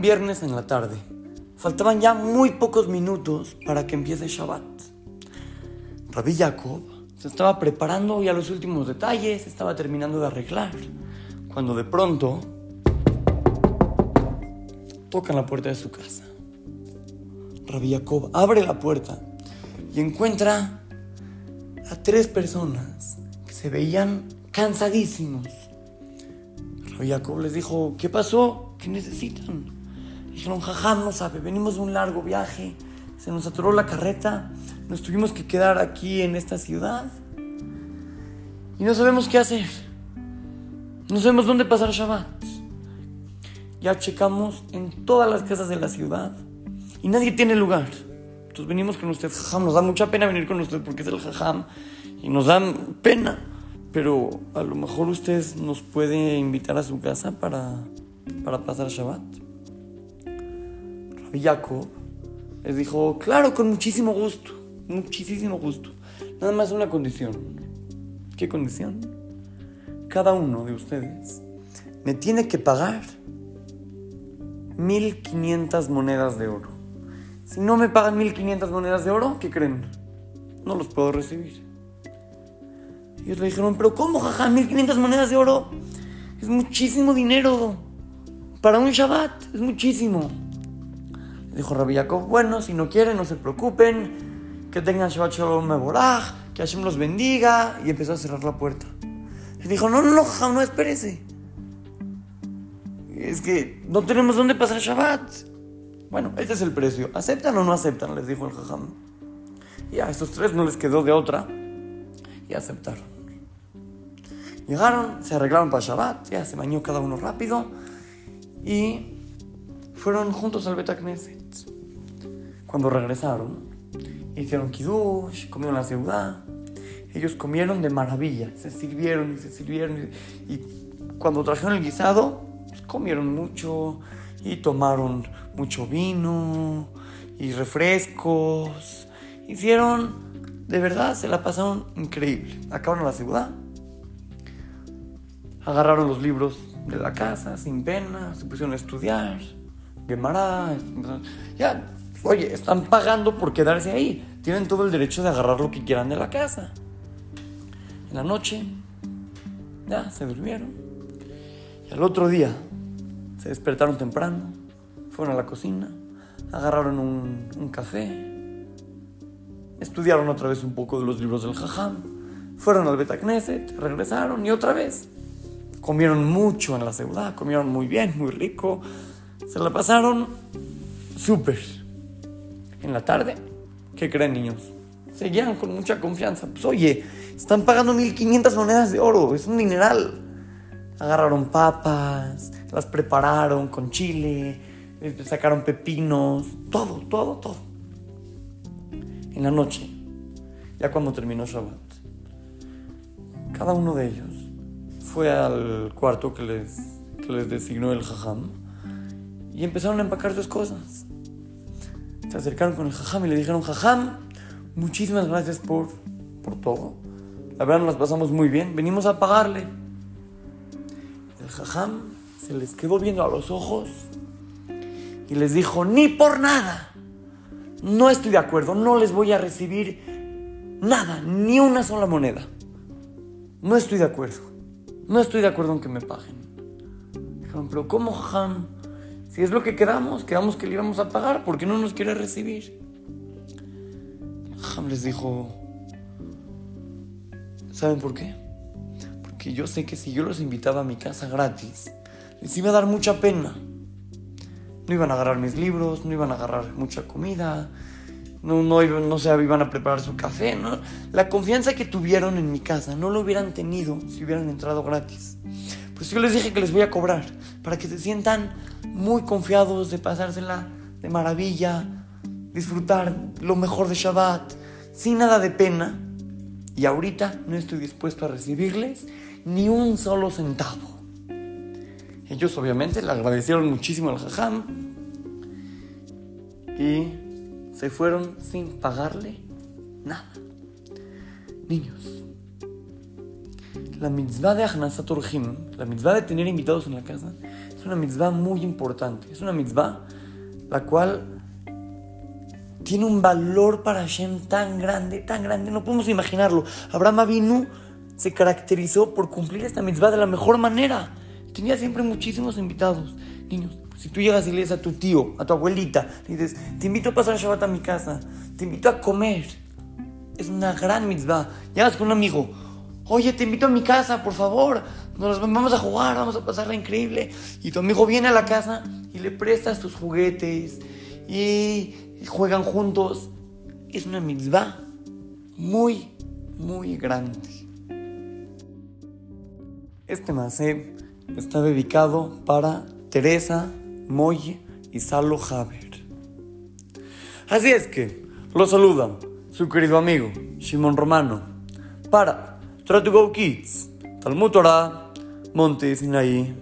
viernes en la tarde. Faltaban ya muy pocos minutos para que empiece Shabbat. Rabbi Jacob se estaba preparando ya los últimos detalles, estaba terminando de arreglar, cuando de pronto tocan la puerta de su casa. Rabbi Jacob abre la puerta y encuentra a tres personas que se veían cansadísimos. Rabbi Jacob les dijo, ¿qué pasó? ¿Qué necesitan? Dijeron, jajam, no sabe, venimos de un largo viaje, se nos atoró la carreta, nos tuvimos que quedar aquí en esta ciudad y no sabemos qué hacer. No sabemos dónde pasar Shabbat. Ya checamos en todas las casas de la ciudad y nadie tiene lugar. Entonces venimos con usted, jajam. Nos da mucha pena venir con usted porque es el jajam y nos da pena. Pero a lo mejor usted nos puede invitar a su casa para, para pasar Shabbat. Rabbi Jacob les dijo, claro, con muchísimo gusto, muchísimo gusto. Nada más una condición. ¿Qué condición? Cada uno de ustedes me tiene que pagar 1500 monedas de oro. Si no me pagan 1500 monedas de oro, ¿qué creen? No los puedo recibir. Y ellos le dijeron, pero ¿cómo, jaja? 1500 monedas de oro. Es muchísimo dinero. Para un Shabbat, es muchísimo. Dijo Rabbi Jacob, bueno, si no quieren, no se preocupen. Que tengan Shabbat Shalom Meborach, que Hashem los bendiga. Y empezó a cerrar la puerta. Y dijo, no, no, no, no, espérese. Es que no tenemos dónde pasar Shabbat. Bueno, este es el precio. ¿Aceptan o no aceptan? Les dijo el jajam. Y a estos tres no les quedó de otra. Y aceptaron. Llegaron, se arreglaron para Shabbat, ya se bañó cada uno rápido. Y fueron juntos al Betacneset. Cuando regresaron, hicieron kiddush, comieron la ciudad. Ellos comieron de maravilla, se sirvieron y se sirvieron. Y, cuando trajeron el guisado, comieron mucho y tomaron mucho vino y refrescos. Hicieron, de verdad, se la pasaron increíble. Acabaron la ciudad, agarraron los libros de la casa sin pena, se pusieron a estudiar. Gemara, ya, oye, están pagando por quedarse ahí. Tienen todo el derecho de agarrar lo que quieran de la casa. En la noche, ya, se durmieron. Y al otro día, se despertaron temprano, fueron a la cocina, agarraron un, un café, estudiaron otra vez un poco de los libros del Jajam, fueron al Betacneset, regresaron y otra vez. Comieron mucho en la ciudad, comieron muy bien, muy rico, se la pasaron súper. En la tarde, ¿qué creen niños? Seguían con mucha confianza. Pues oye, están pagando 1500 monedas de oro, es un dineral. Agarraron papas, las prepararon con chile, sacaron pepinos, todo, todo, todo. En la noche, ya cuando terminó Shabbat, cada uno de ellos fue al cuarto que les, que les designó el jajam y empezaron a empacar sus cosas. Se acercaron con el jajam y le dijeron, jajam, muchísimas gracias por, por todo. La verdad nos las pasamos muy bien, venimos a pagarle. El jajam se les quedó viendo a los ojos y les dijo, ni por nada. No estoy de acuerdo, no les voy a recibir nada, ni una sola moneda. No estoy de acuerdo. No estoy de acuerdo en que me paguen. Dijeron, pero ¿cómo, jajam? Si es lo que quedamos, quedamos que le íbamos a pagar, ¿por qué no nos quiere recibir? Jajam les dijo, ¿saben por qué? Porque yo sé que si yo los invitaba a mi casa gratis, les iba a dar mucha pena. No iban a agarrar mis libros, no iban a agarrar mucha comida, no, no, no se iban a preparar su café. ¿no? La confianza que tuvieron en mi casa no lo hubieran tenido si hubieran entrado gratis. Pues yo les dije que les voy a cobrar para que se sientan muy confiados de pasársela de maravilla, disfrutar lo mejor de Shabbat, sin nada de pena. Y ahorita no estoy dispuesto a recibirles ni un solo centavo. Ellos obviamente le agradecieron muchísimo al jajam y se fueron sin pagarle nada. Niños, la mitzvah de Achnasat Orjim, la mitzvah de tener invitados en la casa, es una mitzvah muy importante. Es una mitzvah la cual tiene un valor para Hashem tan grande, tan grande, no podemos imaginarlo. Abraham Avinu se caracterizó por cumplir esta mitzvah de la mejor manera. Tenía siempre muchísimos invitados. Niños, si tú llegas y le a tu tío, a tu abuelita, le dices, te invito a pasar Shabbat a mi casa, te invito a comer. Es una gran mitzvah. Llegas con un amigo, oye, te invito a mi casa, por favor, nos vamos a jugar, vamos a pasarla increíble. Y tu amigo viene a la casa y le prestas tus juguetes y juegan juntos. Es una mitzvah muy, muy grande. Este macé está dedicado para Teresa, Moy y Salo Haber. Así es que lo saluda su querido amigo Shimon Romano para Try to Go Kids, Talmud Torah, Monte Sinaí.